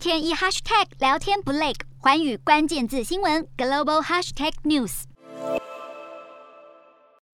天一 hashtag 聊天不累，寰宇关键字新闻 global hashtag news。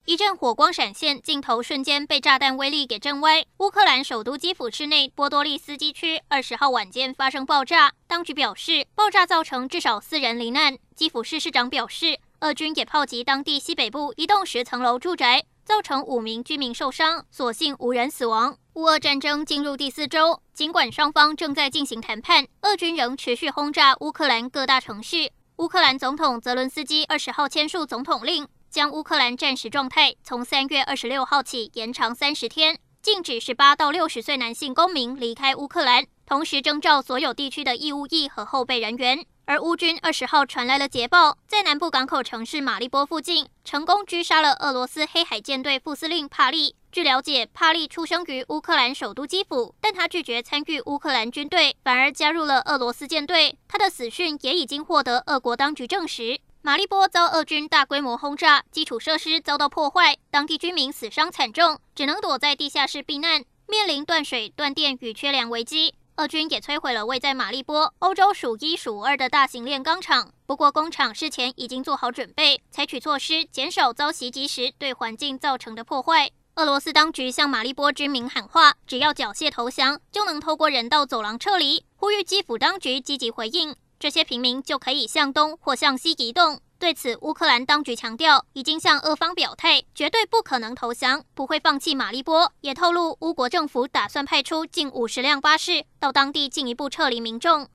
一阵火光闪现，镜头瞬间被炸弹威力给震歪。乌克兰首都基辅市内波多利斯基区二十号晚间发生爆炸，当局表示爆炸造成至少四人罹难。基辅市市长表示，俄军也炮击当地西北部一栋十层楼住宅，造成五名居民受伤，所幸无人死亡。乌俄战争进入第四周，尽管双方正在进行谈判，俄军仍持续轰炸乌克兰各大城市。乌克兰总统泽伦斯基二十号签署总统令。将乌克兰战时状态从三月二十六号起延长三十天，禁止十八到六十岁男性公民离开乌克兰，同时征召所有地区的义务役和后备人员。而乌军二十号传来了捷报，在南部港口城市马利波附近成功狙杀了俄罗斯黑海舰队副司令帕利。据了解，帕利出生于乌克兰首都基辅，但他拒绝参与乌克兰军队，反而加入了俄罗斯舰队。他的死讯也已经获得俄国当局证实。马利波遭俄军大规模轰炸，基础设施遭到破坏，当地居民死伤惨重，只能躲在地下室避难，面临断水、断电与缺粮危机。俄军也摧毁了位在马利波欧洲数一数二的大型炼钢厂，不过工厂事前已经做好准备，采取措施减少遭袭击时对环境造成的破坏。俄罗斯当局向马利波居民喊话，只要缴械投降，就能透过人道走廊撤离，呼吁基辅当局积极回应。这些平民就可以向东或向西移动。对此，乌克兰当局强调，已经向俄方表态，绝对不可能投降，不会放弃马利波。也透露，乌国政府打算派出近五十辆巴士到当地进一步撤离民众。